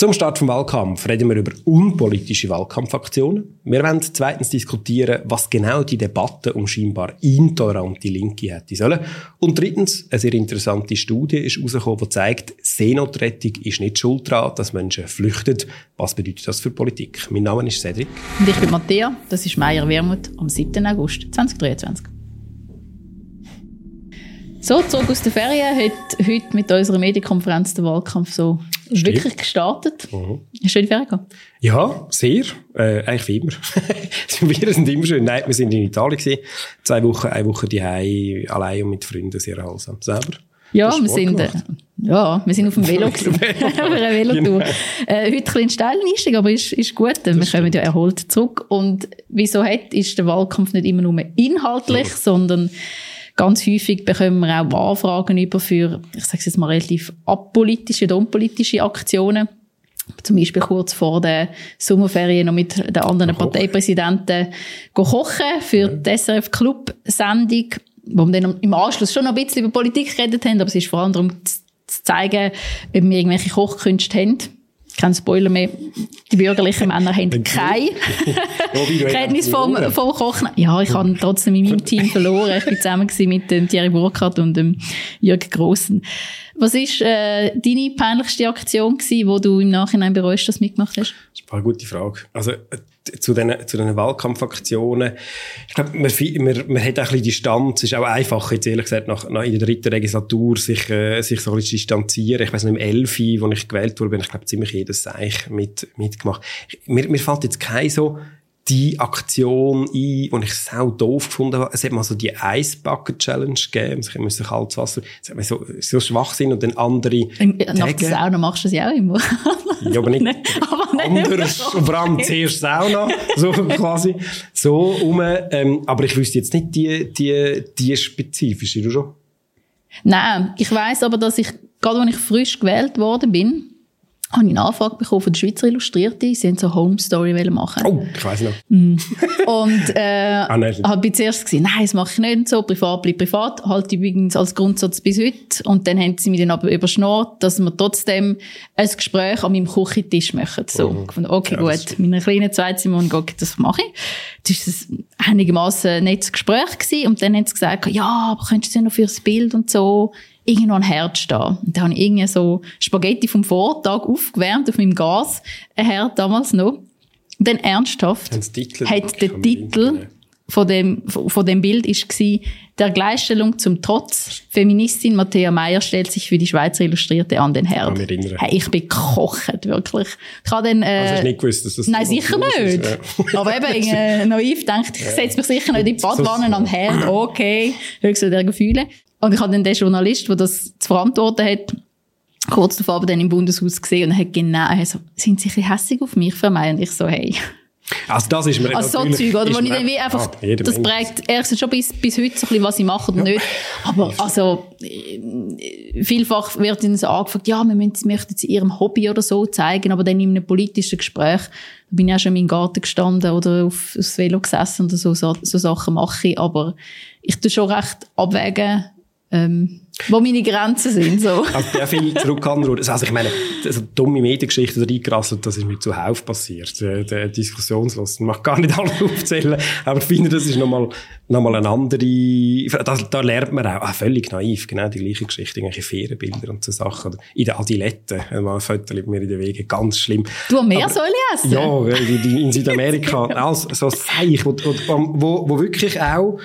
Zum Start vom Wahlkampf reden wir über unpolitische Wahlkampfaktionen. Wir wollen zweitens diskutieren, was genau die Debatte um scheinbar intolerante Linke hätte sollen. Und drittens, eine sehr interessante Studie ist herausgekommen, die zeigt, Seenotrettung ist nicht schuld daran, dass Menschen flüchten. Was bedeutet das für Politik? Mein Name ist Cedric. Und ich bin Matthäa, das ist Meier Wermut am 7. August 2023. So, zurück aus der Ferien hat heute mit unserer Medienkonferenz der Wahlkampf so Stimmt. wirklich gestartet. Mhm. Die Ferien gehabt? Ja, sehr. Äh, eigentlich wie immer. wir sind immer schön. Nein, wir sind in Italien gewesen. Zwei Wochen, eine Woche die allein und mit Freunden sehr erholsam. Selber? Ja, wir sind, äh, ja, wir sind auf dem Velo gewesen. auf einer Velotour. Genau. Äh, heute ein bisschen steil Einstieg, aber ist, ist gut. Das wir kommen ja erholt zurück. Und wieso hat, ist der Wahlkampf nicht immer nur inhaltlich, ja. sondern Ganz häufig bekommen wir auch Anfragen über für, ich sage jetzt mal relativ apolitische und unpolitische Aktionen. Zum Beispiel kurz vor der Sommerferien noch mit den anderen Kochen. Parteipräsidenten kochen für die SRF Club Sendung, wo wir dann im Anschluss schon noch ein bisschen über Politik geredet haben, aber es ist vor allem darum zu zeigen, ob wir irgendwelche Kochkünste haben kein Spoiler mehr, die bürgerlichen Männer haben kein Kenntnis vom, vom Kochen. Ja, ich habe trotzdem in meinem Team verloren. Ich war zusammen mit dem Thierry Burkhardt und dem Jürgen Grossen. Was war äh, deine peinlichste Aktion gewesen, wo du im Nachhinein bereust, dass du mitgemacht hast? Eine gute Frage. Also, äh, zu den, zu den Wahlkampfaktionen. Ich glaube, man, man, man hat auch ein bisschen Distanz. Es ist auch einfach, jetzt ehrlich gesagt, nach, nach in der dritten Legislatur sich, äh, sich so ein bisschen distanzieren. Ich weiß noch, im Elfi, wo ich gewählt wurde, bin ich glaube ziemlich jedes Seich mit, mitgemacht. Mir, mir fällt jetzt kein so die Aktion ein, die ich sau doof gefunden habe. Es hat mal so die Ice Bucket Challenge gegeben. Ich musste kaltes Wasser, es hat mir so, so Schwachsinn und dann andere Nach der Sauna machst du das ja auch immer. ja, aber nicht, aber nicht anders. vor allem zuerst Sauna, so quasi. So um, ähm, aber ich wüsste jetzt nicht die, die, die spezifische, du schon? Nein, ich weiss aber, dass ich, gerade als ich frisch gewählt worden bin, habe ich eine Anfrage bekommen von der Schweizer Illustrierte. Sie wollten so Home Story machen. Oh, ich weiss noch. Mm. Und, äh, ah, nein. habe zuerst gesagt, nein, das mache ich nicht so, privat bleibt privat, halt übrigens als Grundsatz bis heute. Und dann haben sie mich dann aber überschnurrt, dass wir trotzdem ein Gespräch an meinem Küchentisch machen. So. Mhm. Fand, okay, ja, gut, meine kleinen okay, das mache ich. Das war ein einigermaßen nettes Gespräch gewesen. Und dann haben sie gesagt, ja, aber könntest du ja noch fürs Bild und so irgendwo ein Herz stehen. Und da habe ich irgendwie so Spaghetti vom Vortag aufgewärmt auf meinem Gas, ein Herd damals noch. Und dann ernsthaft hat der Titel von dem, von dem Bild ist gsi, der Gleichstellung zum Trotz, Feministin Matthäa Meyer stellt sich für die Schweizer Illustrierte an den Herd. Hey, ich bin gekocht, wirklich. Ich habe dann, äh, also hast du nicht gewusst, dass das Nein, sicher nicht. Ist, ja. Aber eben, äh, naiv denkt, ich setze mich sicher nicht in die Badwanne an den Herd, okay, höchstens der Gefühle. Und ich habe dann den Journalist, der das zu verantworten hat, kurz davor dann im Bundeshaus gesehen und er hat genau, also, sind Sie ein hässig auf mich für mich? Und ich so, hey. Also das ist mir Also so Zeug, oder? Wo ich dann wie einfach, ah, das prägt erstens schon bis, bis heute so ein bisschen, was ich mache oder nicht. Aber also, vielfach wird ihnen so angefragt, ja, wir müssen, möchten sie ihrem Hobby oder so zeigen, aber dann in einem politischen Gespräch, da bin ich auch schon in meinem Garten gestanden oder auf, aufs Velo gesessen oder so, so, so Sachen mache ich, aber ich tue schon recht abwägen, ähm, wo meine Grenzen sind. So. Also, ja, viel zurück Also, ich meine, also, dumme Mediengeschichten reingerasselt, das ist mir zuhauf passiert. Der, der Diskussionslos. Ich mag gar nicht alles aufzählen, aber ich finde, das ist nochmal, nochmal eine andere, da, da lernt man auch, ah, völlig naiv, genau die gleiche Geschichte, irgendwelche Ferienbilder und so Sachen. In der Adilette, mal ein Foto mit mir in den Wegen, ganz schlimm. Du hast mehr soll ich essen? Ja, in Südamerika, alles, so Seich, wo, wo, wo wirklich auch,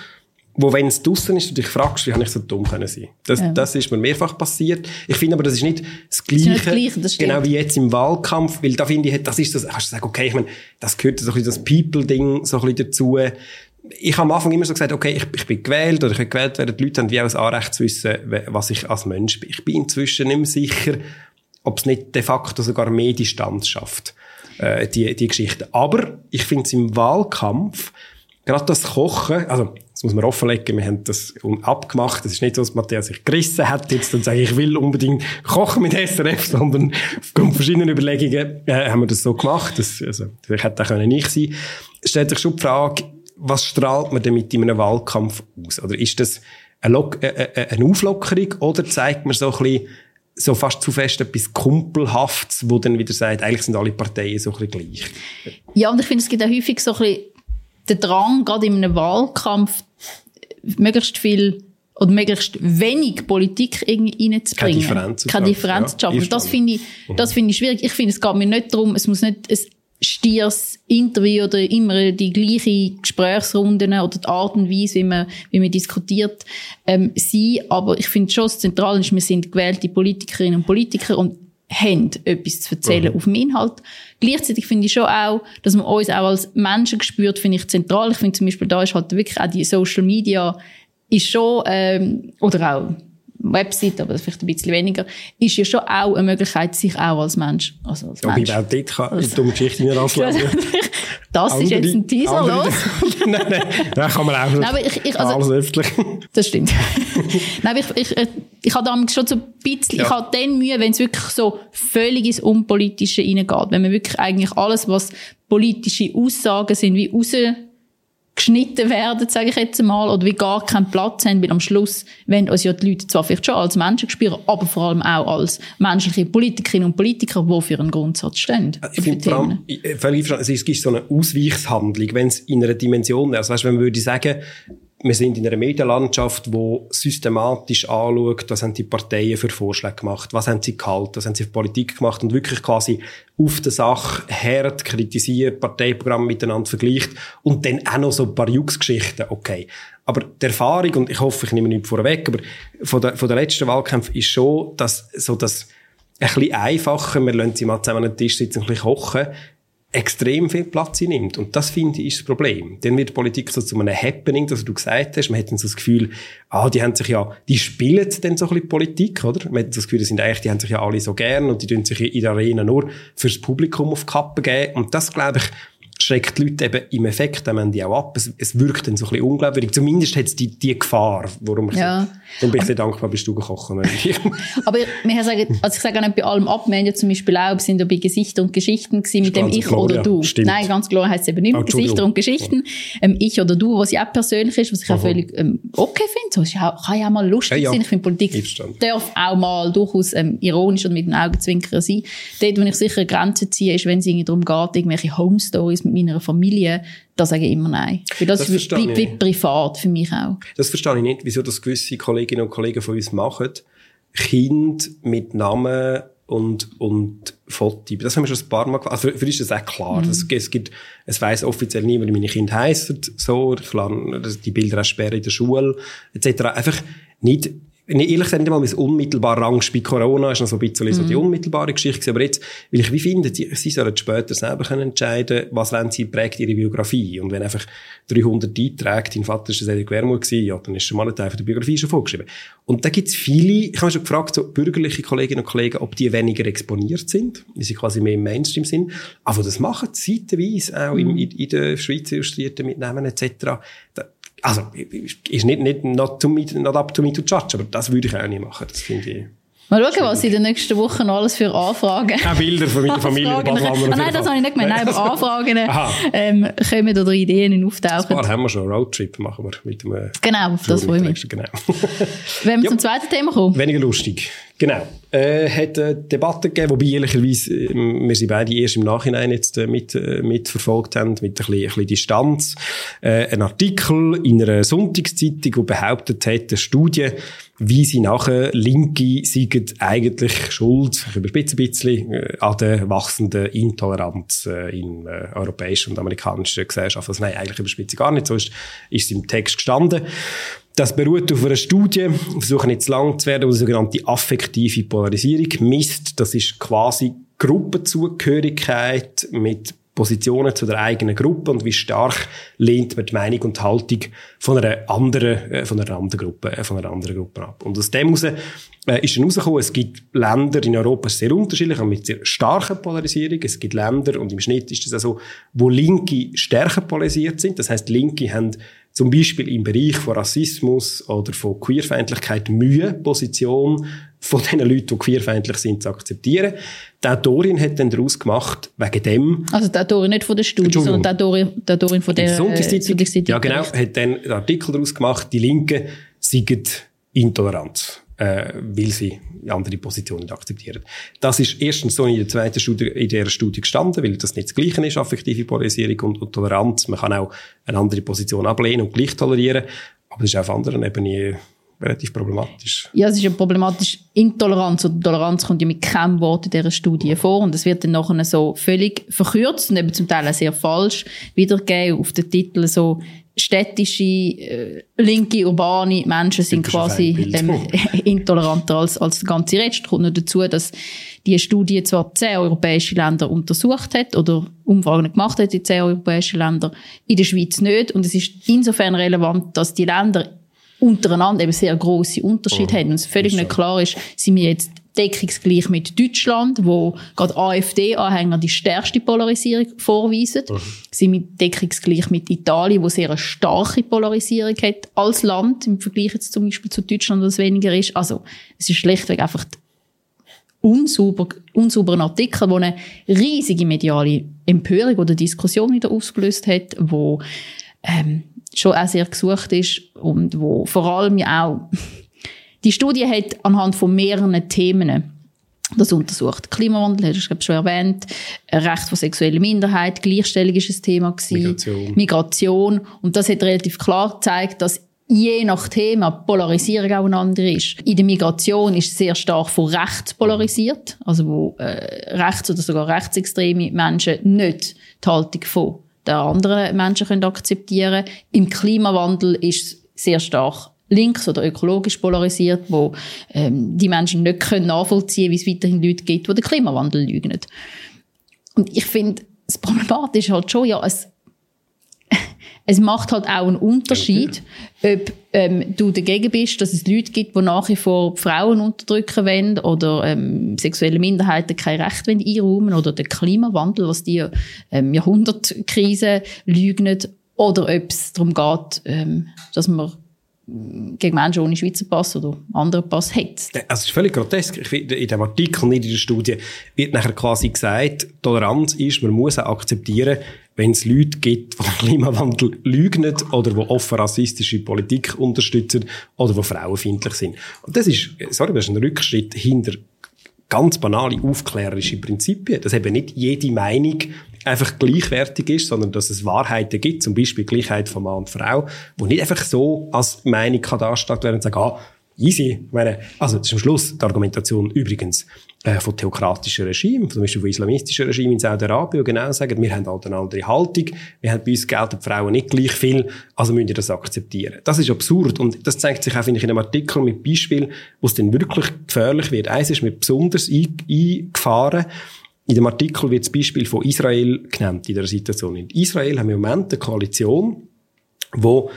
wo, wenn es draussen ist, du dich fragst, wie habe ich so dumm können sein? Das, ja. das ist mir mehrfach passiert. Ich finde aber, das ist nicht das Gleiche, das, Gleiche, das genau wie jetzt im Wahlkampf, weil da finde ich, das ist das, kannst du sagen, okay, ich meine, das gehört so ein bisschen das People-Ding so ein bisschen dazu. Ich habe am Anfang immer so gesagt, okay, ich, ich bin gewählt oder ich bin gewählt werden. Die Leute haben wie auch ein Anrecht zu wissen, was ich als Mensch bin. Ich bin inzwischen nicht mehr sicher, ob es nicht de facto sogar mehr Distanz schafft, äh, die, die Geschichte. Aber ich finde es im Wahlkampf, gerade das Kochen, also das muss man offenlegen, wir haben das abgemacht. Es ist nicht so, dass Matthias sich gerissen hat jetzt und sagt, ich will unbedingt kochen mit SRF, sondern aufgrund verschiedener Überlegungen äh, haben wir das so gemacht. Das, also, vielleicht hätte auch nicht sein Stellt sich schon die Frage, was strahlt man denn mit in einem Wahlkampf aus? Oder ist das eine, Lock äh, äh, eine Auflockerung oder zeigt man so ein bisschen, so fast zu fest etwas Kumpelhaftes, wo dann wieder sagt, eigentlich sind alle Parteien so ein bisschen gleich. Ja, und ich finde, es gibt auch häufig so ein bisschen den Drang, gerade in einem Wahlkampf, möglichst viel oder möglichst wenig Politik irgendwie reinzubringen. Keine Differenz. Keine Differenz zu schaffen. Das finde ich, das finde ich schwierig. Ich finde, es geht mir nicht darum, es muss nicht ein stieres Interview oder immer die gleiche Gesprächsrunden oder die Art und Weise, wie man, wie man diskutiert, ähm, sein. Aber ich finde schon, das Zentrale ist, wir sind gewählte Politikerinnen und Politiker und haben etwas zu erzählen mhm. auf dem Inhalt. Gleichzeitig finde ich schon auch, dass man uns auch als Menschen gespürt, finde ich zentral. Ich finde zum Beispiel, da ist halt wirklich auch die Social Media ist schon, ähm, oder auch Website, aber vielleicht ein bisschen weniger, ist ja schon auch eine Möglichkeit, sich auch als Mensch, also als Mensch. Aber auch dort kann also, dumme Geschichte nicht anlesen. das andere, ist jetzt ein Teaser, andere, los? nein, nein, da kann man auch nein, aber ich, ich, also, alles öffentlich. das stimmt. nein, ich, ich, ich, ich habe damit schon so ein bisschen, ja. ich habe dann Mühe, wenn es wirklich so völlig ins Unpolitische reingeht, wenn man wirklich eigentlich alles, was politische Aussagen sind, wie raus geschnitten werden, sage ich jetzt mal, oder wie gar keinen Platz haben, weil am Schluss wenn uns ja die Leute zwar vielleicht schon als Menschen spüren, aber vor allem auch als menschliche Politikerinnen und Politiker, die für einen Grundsatz stehen. Ich finde vor allem, völlig es ist so eine Ausweichshandlung, wenn es in einer Dimension wäre. Also weißt, wenn man würde sagen, wir sind in einer Medienlandschaft, wo systematisch anschaut, was haben die Parteien für Vorschläge gemacht, was haben sie gehalten, was haben sie für Politik gemacht und wirklich quasi auf der Sache hart kritisiert, Parteiprogramme miteinander vergleicht und dann auch noch so ein paar Jux-Geschichten, okay. Aber die Erfahrung, und ich hoffe, ich nehme nicht vorweg, aber von der, von der letzten Wahlkämpfe ist schon, dass so das ein bisschen einfacher, wir lassen sie mal zusammen an den Tisch sitzen, ein bisschen kochen, extrem viel Platz nimmt. Und das, finde ich, ist das Problem. Dann wird Politik so zu einem Happening, das du gesagt hast. Man hat dann so das Gefühl, ah, die haben sich ja, die spielen dann so ein bisschen Politik, oder? Man hat das Gefühl, die sind eigentlich, die haben sich ja alle so gern und die tun sich in der Arena nur fürs Publikum auf die Kappe geben. Und das, glaube ich, schreckt die Leute eben im Effekt am Ende auch ab. Es, es wirkt dann so ein bisschen unglaubwürdig. Zumindest hat es die, die Gefahr, warum ich ja. so, bin ich sehr dankbar, bist du gekochen. Aber wir sagen, also ich sage auch nicht bei allem ab, wir haben ja zum Beispiel auch, wir sind ja bei Gesichter und Geschichten gewesen, mit dem Ich oder Du. Stimmt. Nein, ganz klar heisst es eben nicht oh, Gesichter und Geschichten. Ähm, ich oder Du, was ja auch persönlich ist, was ich Aha. auch völlig ähm, okay finde. So, auch, kann ja auch mal lustig ja, ja. sein. Ich finde, Politik darf auch mal durchaus ähm, ironisch und mit den Augenzwinkern sein. Dort, wo ich sicher eine Grenze ziehe, ist, wenn es darum geht, irgendwelche Home Stories mit meiner Familie, da sage ich immer nein. Weil das, das bleibt wie privat für mich auch. Das verstehe ich nicht, wieso das gewisse Kolleginnen und Kollegen von uns machen. Kind mit Namen und, und Foto. Das haben wir schon ein paar Mal gemacht. Also für, für ist das auch klar. Mhm. Es, es gibt, es weiss offiziell niemand, wie meine Kinder heissen, so. Klar, die Bilder auch sperren in der Schule, etc. Einfach nicht, ehrlich gesagt nicht einmal mein unmittelbarer Angst bei Corona ist noch so ein bisschen mhm. so die mhm. unmittelbare Geschichte aber jetzt, weil ich wie finde, sie sollen später selber können entscheiden, was wollen sie prägt ihre Biografie und wenn einfach 300 Einträge, dein Vater ist ein Wermut gewesen, ja, dann ist schon mal ein Teil von der Biografie schon vorgeschrieben. Und da gibt es viele, ich habe schon gefragt, so bürgerliche Kolleginnen und Kollegen, ob die weniger exponiert sind, weil sie quasi mehr im Mainstream sind, aber das machen sie zeitweise auch mhm. in, in, der Schweiz illustrierten Mitnahmen etc. Da, also, ist nicht, nicht not, to me, not up to me to judge, aber das würde ich auch nicht machen. Das finde ich. Mal schauen, was in den nächsten Wochen alles für Anfragen. Keine Bilder von meiner Familie und ah, Nein, das habe ich nicht gemeint. Nein, aber Anfragen ähm, kommen oder Ideen auftauchen. Ein paar haben wir schon. Roadtrip machen wir mit dem. Genau, auf das freue ich mich. Genau. Wenn wir zum zweiten Thema kommen. Weniger lustig. Genau. Äh, hat eine Debatte gegeben, wobei ehrlicherweise äh, wir sie beide erst im Nachhinein jetzt äh, mit, äh, mitverfolgt haben, mit ein bisschen, ein bisschen Distanz. Äh, ein Artikel in einer Sonntagszeitung, der behauptet hat, eine Studie, wie sie nachher Linke seien eigentlich schuld, ich überspitze ein bisschen, äh, an der wachsenden Intoleranz äh, in äh, europäischen und amerikanischen Gesellschaften. Also nein, eigentlich überspitze gar nicht, so ist, ist es im Text gestanden. Das beruht auf einer Studie, versuchen nicht zu lang zu werden, die sogenannte affektive Polarisierung misst. Das ist quasi Gruppenzugehörigkeit mit Positionen zu der eigenen Gruppe und wie stark lehnt man die Meinung und Haltung von einer anderen, äh, von einer anderen Gruppe, äh, von einer anderen Gruppe ab. Und aus dem heraus äh, ist dann herausgekommen, es gibt Länder in Europa sehr unterschiedlich, mit sehr starker Polarisierung. Es gibt Länder, und im Schnitt ist das auch so, wo Linke stärker polarisiert sind. Das heißt, Linke haben zum Beispiel im Bereich von Rassismus oder von Queerfeindlichkeit Mühe, Position von den Leuten, die queerfeindlich sind, zu akzeptieren. Die Autorin hat dann daraus gemacht, wegen dem... Also die Autorin nicht von der Studie, sondern die Autorin, die Autorin von der Sonntagszeitung. Ja, genau. Hat dann einen Artikel daraus gemacht, die Linken seien intolerant. äh, weil sie andere Positionen akzeptieren. Das ist erstens so in der zweiten Studie, in der Studie gestanden, weil das nicht das Gleiche ist, affektive Polarisierung und, und Toleranz. Man kann auch eine andere Position ablehnen und gleich tolerieren, aber das ist auf anderen Ebenen relativ problematisch. Ja, es ist ja problematisch. Intoleranz oder Toleranz kommt ja mit keinem Wort in dieser Studie vor und es wird dann nachher so völlig verkürzt und eben zum Teil auch sehr falsch wiedergegeben auf den Titel so städtische, äh, linke, urbane Menschen sind quasi ähm, intoleranter als, als der ganze Rest. Kommt noch dazu, dass die Studie zwar zehn europäische Länder untersucht hat oder Umfragen gemacht hat in zehn europäischen Ländern, in der Schweiz nicht. Und es ist insofern relevant, dass die Länder untereinander eben sehr große Unterschiede oh, haben. Und es völlig nicht klar ist, sind wir jetzt deckungsgleich mit Deutschland, wo gerade AfD-Anhänger die stärkste Polarisierung vorweisen. Mhm. Sind wir deckungsgleich mit Italien, wo sehr eine starke Polarisierung hat als Land, im Vergleich jetzt zum Beispiel zu Deutschland, das weniger ist. Also, es ist schlichtweg einfach unsauber, unsauberen Artikel, der eine riesige mediale Empörung oder Diskussion wieder ausgelöst hat, wo ähm, schon auch sehr gesucht ist und wo vor allem ja auch die Studie hat anhand von mehreren Themen das untersucht. Klimawandel, hast du schon erwähnt, Recht von sexueller Minderheit, Gleichstellung ist ein Thema gewesen, Migration. Migration. Und das hat relativ klar gezeigt, dass je nach Thema Polarisierung auch eine andere ist. In der Migration ist sehr stark von rechts polarisiert, also wo äh, rechts oder sogar rechtsextreme Menschen nicht die Haltung von der anderen Menschen können akzeptieren Im Klimawandel ist es sehr stark links oder ökologisch polarisiert, wo ähm, die Menschen nicht können nachvollziehen wie es weiterhin Leute gibt, die den Klimawandel lügen. Und ich finde, das Problematische halt schon, ja, es, es macht halt auch einen Unterschied, ob ähm, du dagegen bist, dass es Leute gibt, die nach wie vor Frauen unterdrücken wollen oder ähm, sexuelle Minderheiten kein Recht wollen einräumen oder den Klimawandel, was die ähm, Jahrhundertkrise lügen, oder ob es darum geht, ähm, dass man gegen Menschen ohne Schweizer Pass oder anderen Pass hat. Also es ist völlig grotesk. Ich finde, in dem Artikel, nicht in der Studie, wird nachher quasi gesagt, Toleranz ist, man muss auch akzeptieren, wenn es Leute gibt, die den Klimawandel lügen oder die offen rassistische Politik unterstützen oder die frauenfeindlich sind. Und das ist, sorry, das ist ein Rückschritt hinter ganz banale aufklärerische Prinzipien, dass eben nicht jede Meinung einfach gleichwertig ist, sondern dass es Wahrheiten gibt, zum Beispiel Gleichheit von Mann und Frau, wo nicht einfach so als Meinung kann dargestellt werden und sagen, ah, easy. Ich meine, also am Schluss die Argumentation übrigens äh, von theokratischen Regimen, zum Beispiel von islamistischen Regimen in Saudi-Arabien, genau sagen, wir haben halt eine andere Haltung, wir haben bei uns gelten die Frauen nicht gleich viel, also müssen wir das akzeptieren. Das ist absurd und das zeigt sich auch, finde ich, in einem Artikel mit Beispielen, wo es dann wirklich gefährlich wird. Eins ist mir besonders eingefahren, in dem Artikel wird das Beispiel von Israel genannt in der Situation. In Israel haben wir im Moment eine Koalition, wo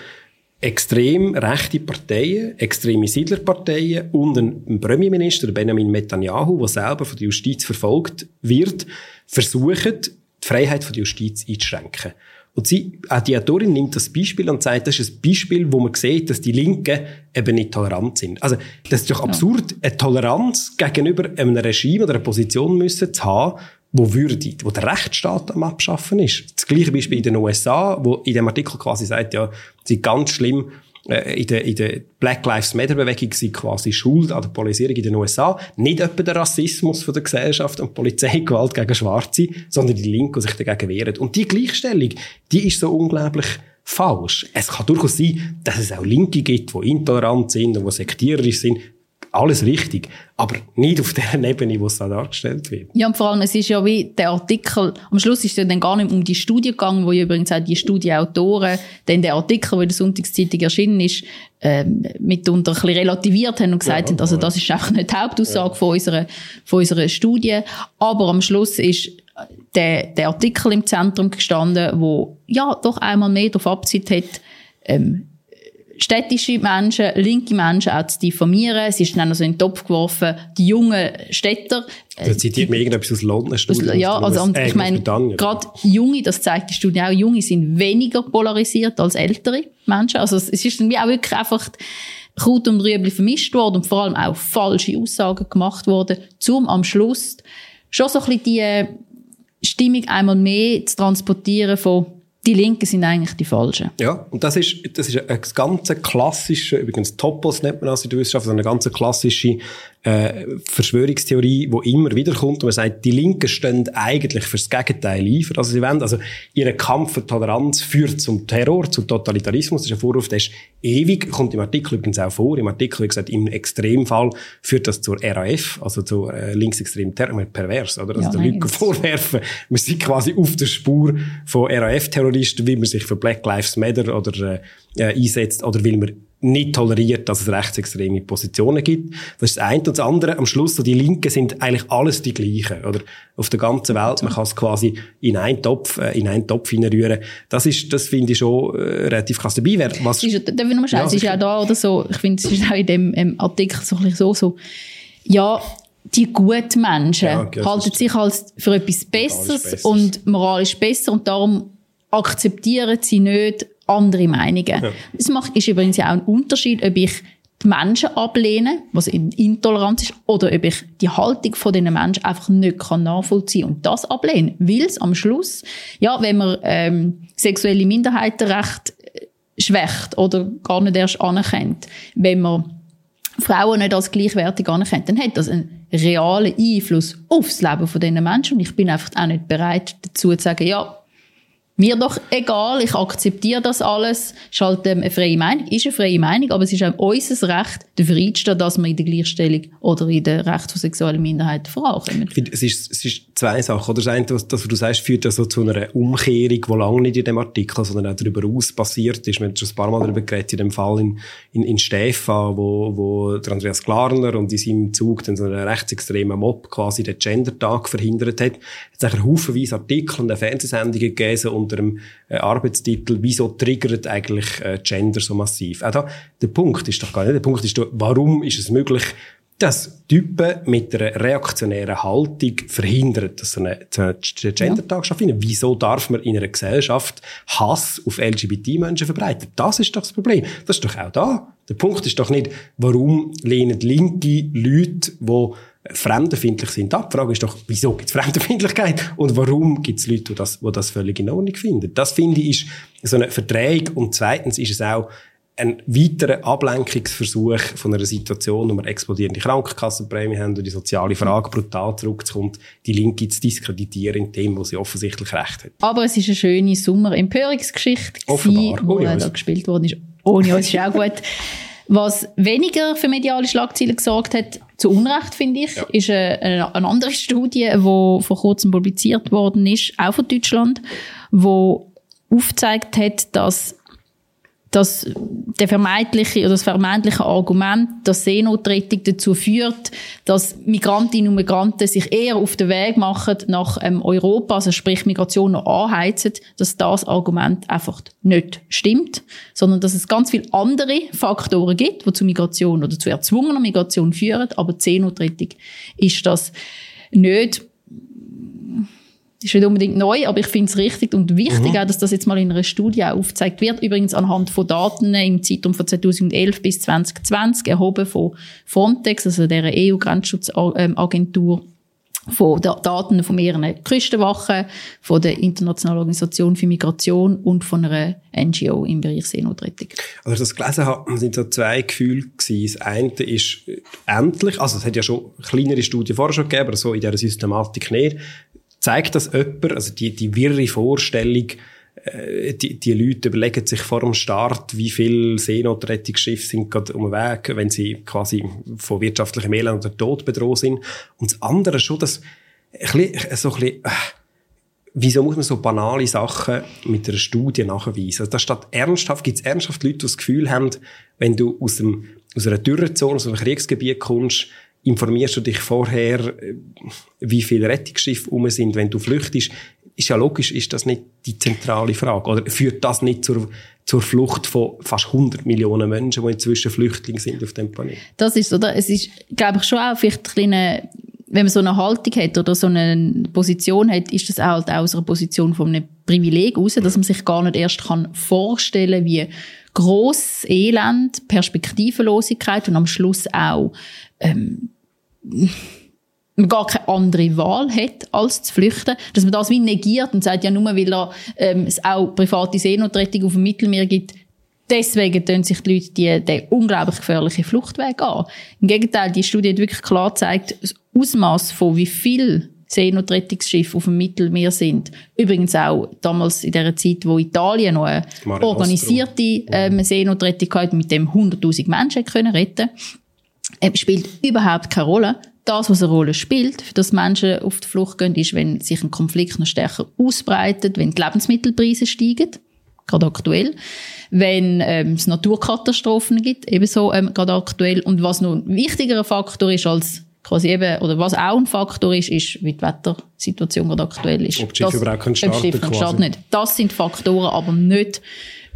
extrem rechte Parteien, extreme Siedlerparteien und ein Premierminister, Benjamin Netanyahu, der selber von der Justiz verfolgt wird, versuchen, die Freiheit von der Justiz einzuschränken. Und sie, auch die Autorin nimmt das Beispiel und sagt, das ist ein Beispiel, wo man sieht, dass die Linken eben nicht tolerant sind. Also, das ist doch absurd, eine Toleranz gegenüber einem Regime oder einer Position müssen zu haben, wo würde, wo der Rechtsstaat am Abschaffen ist. Das gleiche Beispiel in den USA, wo in dem Artikel quasi sagt, ja, sie ganz schlimm, in der, in der Black Lives Matter Bewegung sind quasi schuld an der Polarisierung in den USA. Nicht etwa der Rassismus von der Gesellschaft und Polizeigewalt gegen Schwarze, sondern die Linke, die sich dagegen wehren. Und die Gleichstellung, die ist so unglaublich falsch. Es kann durchaus sein, dass es auch Linke gibt, die intolerant sind und die sektiererisch sind alles richtig, aber nicht auf der Ebene, wo es da dargestellt wird. Ja, und vor allem, es ist ja wie der Artikel, am Schluss ist es ja dann gar nicht um die Studie gegangen, wo ja übrigens auch die Studieautoren dann der Artikel, der in der Sonntagszeitung erschienen ist, ähm, mitunter ein bisschen relativiert haben und gesagt ja, haben, also das ist auch nicht die Hauptaussage ja. von, unserer, von unserer Studie, aber am Schluss ist der, der Artikel im Zentrum gestanden, wo ja doch einmal mehr darauf abzieht hat, ähm, städtische Menschen, linke Menschen auch zu diffamieren. Es ist dann also in den Topf geworfen, die jungen Städter. Da zitiert mir irgendetwas aus London. Studie, ja, also und äh, ich meine, gerade Junge, das zeigt die Studie auch, Junge sind weniger polarisiert als ältere Menschen. Also es ist dann wie auch wirklich einfach Kraut und Rüebli vermischt worden und vor allem auch falsche Aussagen gemacht worden, um am Schluss schon so ein bisschen die Stimmung einmal mehr zu transportieren von die Linken sind eigentlich die Falschen. Ja, und das ist, das ist ein ganz klassischer, übrigens Topos nennt man das in der Wissenschaft, eine ganz klassische äh, Verschwörungstheorie, die immer wieder kommt und man sagt, die Linken stehen eigentlich fürs Gegenteil ein, für das sie wollen. Also, ihr Kampf für Toleranz führt zum Terror, zum Totalitarismus. Das ist ein Vorwurf, der ist ewig, kommt im Artikel übrigens auch vor. Im Artikel, wie gesagt, im Extremfall führt das zur RAF, also zur äh, linksextremen Terror, pervers, oder? Also, ja, den Leuten vorwerfen, wir sind quasi auf der Spur von RAF-Terroristen, wie man sich für Black Lives Matter oder äh, einsetzt, oder will man nicht toleriert, dass es rechtsextreme Positionen gibt. Das ist das eine. Und das andere, am Schluss, so die Linken sind eigentlich alles die gleichen, oder? Auf der ganzen Welt. Man kann es quasi in einen Topf, äh, in einen Topf hineinrühren. Das ist, das finde ich schon äh, relativ krass dabei. Wer, was, ist, darf ich noch schauen? Ja, es ist ja da oder so, ich finde, es ist auch in dem ähm, Artikel so, so, so, ja, die guten Menschen ja, halten sich als für etwas Besseres und moralisch besser und darum akzeptieren sie nicht andere Meinungen. Ja. Es macht, ist übrigens ja auch ein Unterschied, ob ich die Menschen ablehne, was Intoleranz ist, oder ob ich die Haltung von diesen Menschen einfach nicht kann nachvollziehen und das ablehnen. Weil es am Schluss, ja, wenn man ähm, sexuelle Minderheitenrechte äh, schwächt oder gar nicht erst anerkennt, wenn man Frauen nicht als gleichwertig anerkennt, dann hat das einen realen Einfluss aufs Leben von diesen Menschen und ich bin einfach auch nicht bereit dazu zu sagen, ja, mir doch egal, ich akzeptiere das alles, ist halt ähm, eine freie Meinung, ist eine freie Meinung, aber es ist auch unser Recht, dafür einzustehen, dass wir in der Gleichstellung oder in der Recht von sexuellen Minderheiten vorankommen. Ich finde, es ist, es ist zwei Sachen. Oder das eine, was, was du sagst, führt ja so zu einer Umkehrung, die lange nicht in dem Artikel, sondern auch darüber aus passiert ist. Wir haben schon ein paar Mal darüber geredet, in dem Fall in, in, in Stefan, wo, wo Andreas Klarner und in seinem Zug dann so einen rechtsextremen Mob quasi den Gender-Tag verhindert hat. Es hat haufenweise Artikel und Fernsehsendungen gegeben unter dem äh, Arbeitstitel «Wieso triggert eigentlich äh, Gender so massiv?» Auch da, der Punkt ist doch gar nicht, der Punkt ist doch, warum ist es möglich, dass Typen mit einer reaktionären Haltung verhindern, dass so eine, so eine Gender-Tag stattfindet. Wieso darf man in einer Gesellschaft Hass auf LGBT-Menschen verbreiten? Das ist doch das Problem. Das ist doch auch da. Der Punkt ist doch nicht, warum lehnen linke Leute, die fremdenfindlich sind. Die Frage ist doch, wieso gibt es Fremdenfindlichkeit und warum gibt es Leute, die das, die das völlig in Ordnung finden? Das finde ich ist so eine Verträge und zweitens ist es auch ein weiterer Ablenkungsversuch von einer Situation, wo wir explodierende Krankenkassenprämie haben und die soziale Frage brutal zurückkommt, die Linke zu diskreditieren in dem, wo sie offensichtlich recht hat. Aber es ist eine schöne Sommer-Empörungsgeschichte, die da gespielt worden ist. Ohne uns ist auch gut. Was weniger für mediale Schlagzeilen gesorgt hat, zu Unrecht finde ich, ja. ist eine, eine, andere Studie, die vor kurzem publiziert worden ist, auch von Deutschland, wo aufgezeigt hat, dass dass der vermeintliche oder das vermeintliche Argument, dass Seenotrettung dazu führt, dass Migrantinnen und Migranten sich eher auf den Weg machen nach ähm, Europa, also sprich Migration noch anheizen, dass das Argument einfach nicht stimmt, sondern dass es ganz viele andere Faktoren gibt, die zu Migration oder zu erzwungener Migration führen, aber Seenotrettung ist das nicht ist nicht unbedingt neu, aber ich finde es richtig und wichtig, mhm. auch, dass das jetzt mal in einer Studie aufgezeigt wird. Übrigens anhand von Daten im Zeitraum von 2011 bis 2020 erhoben von Frontex, also der EU-Grenzschutzagentur von den Daten von mehreren Küstenwachen, von der Internationalen Organisation für Migration und von einer NGO im Bereich Seenotrettung. Als ich das gelesen habe, sind so zwei Gefühle gewesen. Das eine ist endlich, also es hat ja schon kleinere Studien vorher schon gegeben, aber so in dieser Systematik nicht, zeigt das jemand, also die, die wirre Vorstellung, äh, die, die Leute überlegen sich vor dem Start, wie viele Seenotrettungsschiffe sind gerade um den Weg, wenn sie quasi von wirtschaftlichem Elend oder Tod bedroht sind. Und das andere schon, dass ein bisschen, so ein bisschen, äh, wieso muss man so banale Sachen mit einer Studie nachweisen? Also da steht ernsthaft, gibt es ernsthaft Leute, die das Gefühl haben, wenn du aus, dem, aus einer Dürrezone, aus einem Kriegsgebiet kommst, informierst du dich vorher, äh, wie viele Rettungsschiffe um sind, wenn du flüchtest. Ist ja logisch, ist das nicht die zentrale Frage? Oder führt das nicht zur, zur Flucht von fast 100 Millionen Menschen, die inzwischen Flüchtlinge sind auf dem Planeten? Das ist, oder? Es ist, glaube ich, schon auch vielleicht eine wenn man so eine Haltung hat oder so eine Position hat, ist das auch halt aus einer Position von einem Privileg raus, dass man sich gar nicht erst kann vorstellen wie gross Elend, Perspektivenlosigkeit und am Schluss auch ähm, man gar keine andere Wahl hat, als zu flüchten, dass man das wie negiert und sagt, ja, nur weil er, ähm, es auch private Seenotrettung auf dem Mittelmeer gibt, deswegen tun sich die Leute die, den unglaublich gefährlichen Fluchtweg an. Im Gegenteil, die Studie hat wirklich klar gezeigt, das Ausmaß von wie viel Seenotrettungsschiffe auf dem Mittelmeer sind. Übrigens auch damals in der Zeit, wo Italien noch eine Mare organisierte ähm, Seenotrettung hatte, mit dem 100.000 Menschen können retten äh, spielt überhaupt keine Rolle. Das, was eine Rolle spielt, für das Menschen auf die Flucht gehen, ist, wenn sich ein Konflikt noch stärker ausbreitet, wenn die Lebensmittelpreise steigen, gerade aktuell, wenn ähm, es Naturkatastrophen gibt, ebenso ähm, gerade aktuell. Und was noch ein wichtigerer Faktor ist als quasi eben, oder was auch ein Faktor ist, ist, wie die Wettersituation gerade aktuell ist. Ob Schiffe überhaupt können starten, ob starten nicht. Das sind Faktoren, aber nicht,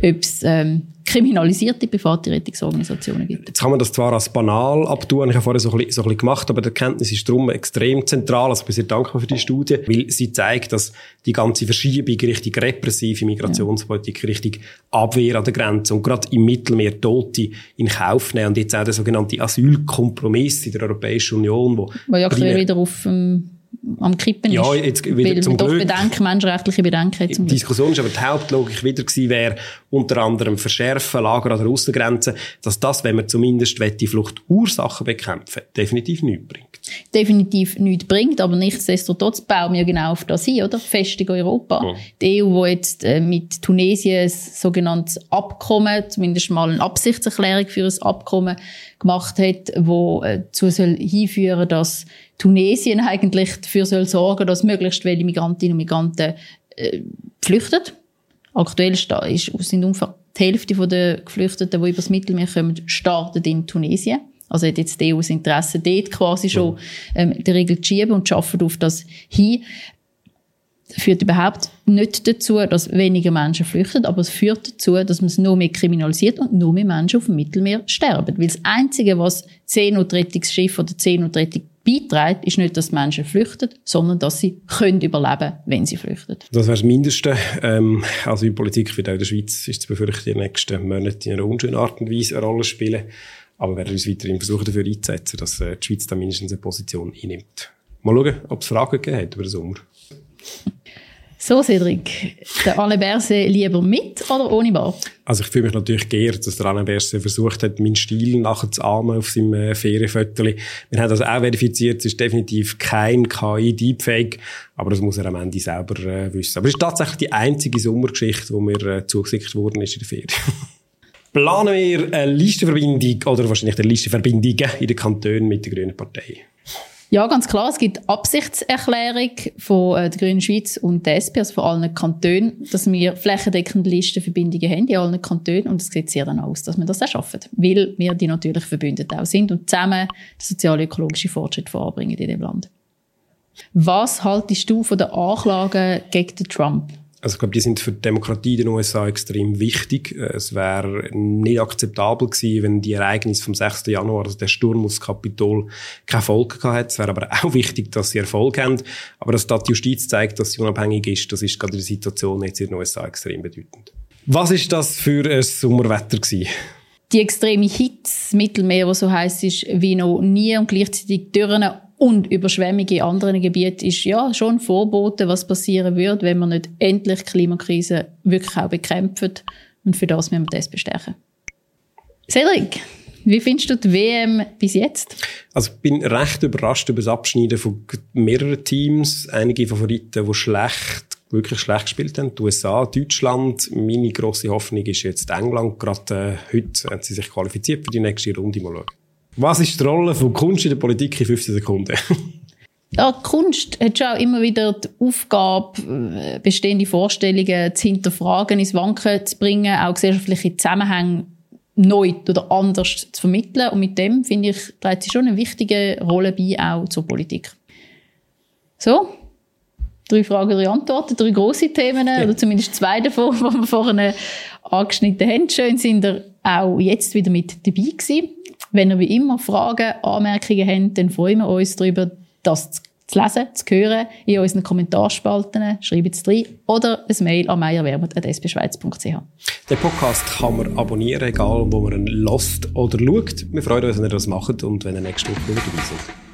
ob es ähm, kriminalisierte private Rettungsorganisationen gibt. Jetzt kann man das zwar als banal abtun, ich habe vorher so ein, bisschen, so ein bisschen gemacht, aber die Erkenntnis ist darum extrem zentral. Also ich bin sehr dankbar für die Studie, weil sie zeigt, dass die ganze Verschiebung Richtung repressive Migrationspolitik, ja. Richtung Abwehr an der Grenze und gerade im Mittelmeer Tote in Kauf nehmen und jetzt auch der sogenannte Asylkompromiss in der Europäischen Union, wo, wo ja wieder auf ähm am Kippen ja, jetzt wieder weil zum Glück. Bedenken, menschenrechtliche Bedenken Die Diskussion ist aber die Hauptlogik wieder gewesen, wäre unter anderem Verschärfen, Lager an der Außengrenze, dass das, wenn man zumindest die Fluchtursachen bekämpfen definitiv nichts bringt. Definitiv nichts bringt, aber nichtsdestotrotz bauen wir genau auf das hin, oder? Festung Europa. Ja. Die EU, die jetzt äh, mit Tunesien ein sogenanntes Abkommen, zumindest mal eine Absichtserklärung für ein Abkommen gemacht hat, wo äh, dazu soll hinführen, dass Tunesien eigentlich dafür soll sorgen, dass möglichst viele Migrantinnen und Migranten äh, flüchten. Aktuell ist, sind ungefähr die Hälfte der Geflüchteten, die über das Mittelmeer kommen, starten in Tunesien. Also hat jetzt die EU das Interesse, dort quasi schon ähm, die Regel zu schieben und schaffen auf das hin führt überhaupt nicht dazu, dass weniger Menschen flüchten, aber es führt dazu, dass man es noch mehr kriminalisiert und noch mehr Menschen auf dem Mittelmeer sterben. Weil das Einzige, was Seenotrettungsschiff oder Seenotrettung beiträgt, ist nicht, dass Menschen flüchten, sondern dass sie können überleben wenn sie flüchten. Das wäre das Mindeste. Ähm, also in Politik wird auch in der Schweiz ist zu befürchten, in den nächsten Monaten in einer unschönen Art und Weise eine Rolle spielen. Aber wir werden uns weiterhin versuchen, dafür einzusetzen, dass äh, die Schweiz da mindestens eine Position einnimmt. Mal schauen, ob es Fragen gegeben hat über den Sommer. So, Cedric, der Alain Berset lieber mit oder ohne Bart? Also ich fühle mich natürlich geehrt, dass der Alain Berset versucht hat, meinen Stil nachzuahmen auf seinem äh. Wir haben das auch verifiziert, es ist definitiv kein KI-Deepfake, aber das muss er am Ende selber äh, wissen. Aber es ist tatsächlich die einzige Sommergeschichte, die mir äh, zugeschickt worden ist in der Ferien. Planen wir eine Listenverbindung oder wahrscheinlich eine Listenverbindungen in den Kantonen mit der Grünen Partei? Ja, ganz klar. Es gibt Absichtserklärung von äh, der Grünen Schweiz und der SP, also von allen Kantonen, dass wir flächendeckende Listenverbindungen haben in allen Kantonen. Und es sieht sehr dann aus, dass wir das auch schaffen. Weil wir die natürlich verbündet auch sind und zusammen den sozial-ökologischen Fortschritt voranbringen in dem Land. Was haltest du von den Anklagen gegen Trump? Also ich glaube, die sind für die Demokratie in den USA extrem wichtig. Äh, es wäre nicht akzeptabel gewesen, wenn die Ereignisse vom 6. Januar, also der Sturm aufs Kapitol, keinen Erfolg gehabt hätte. Es wäre aber auch wichtig, dass sie Erfolg haben. Aber dass da die Justiz zeigt, dass sie unabhängig ist, das ist gerade in der Situation jetzt in den USA extrem bedeutend. Was ist das für ein Sommerwetter gewesen? Die extreme Hitze, Mittelmeer, was so heiß ist wie noch nie und gleichzeitig Dürren und Überschwemmungen in anderen Gebieten ist ja schon Vorbote, was passieren wird, wenn man nicht endlich die Klimakrise wirklich auch bekämpfen. Und für das müssen wir das bestärken. Cedric, wie findest du die WM bis jetzt? Also ich bin recht überrascht über das Abschneiden von mehreren Teams. Einige Favoriten, die schlecht, wirklich schlecht gespielt haben. Die USA, Deutschland. Meine grosse Hoffnung ist jetzt England. Gerade äh, heute haben sie sich qualifiziert für die nächste Runde. Mal schauen. Was ist die Rolle von Kunst in der Politik in 15 Sekunden? ja, Kunst hat schon auch immer wieder die Aufgabe, äh, bestehende Vorstellungen zu hinterfragen, ins Wanken zu bringen, auch gesellschaftliche Zusammenhänge neu oder anders zu vermitteln. Und mit dem, finde ich, trägt sie schon eine wichtige Rolle bei, auch zur Politik. So, drei Fragen, drei Antworten, drei grosse Themen, ja. oder zumindest zwei davon, die wir vorhin angeschnitten haben. Schön sind ihr auch jetzt wieder mit dabei gewesen. Wenn ihr wie immer Fragen, Anmerkungen habt, dann freuen wir uns darüber, das zu lesen, zu hören in unseren Kommentarspalten. Schreibt es rein oder ein Mail an meierwermut.sbschweiz.ch. Den Podcast kann man abonnieren, egal wo man ihn lost oder schaut. Wir freuen uns, wenn ihr das macht und wenn ihr nächste Woche wieder dabei seid.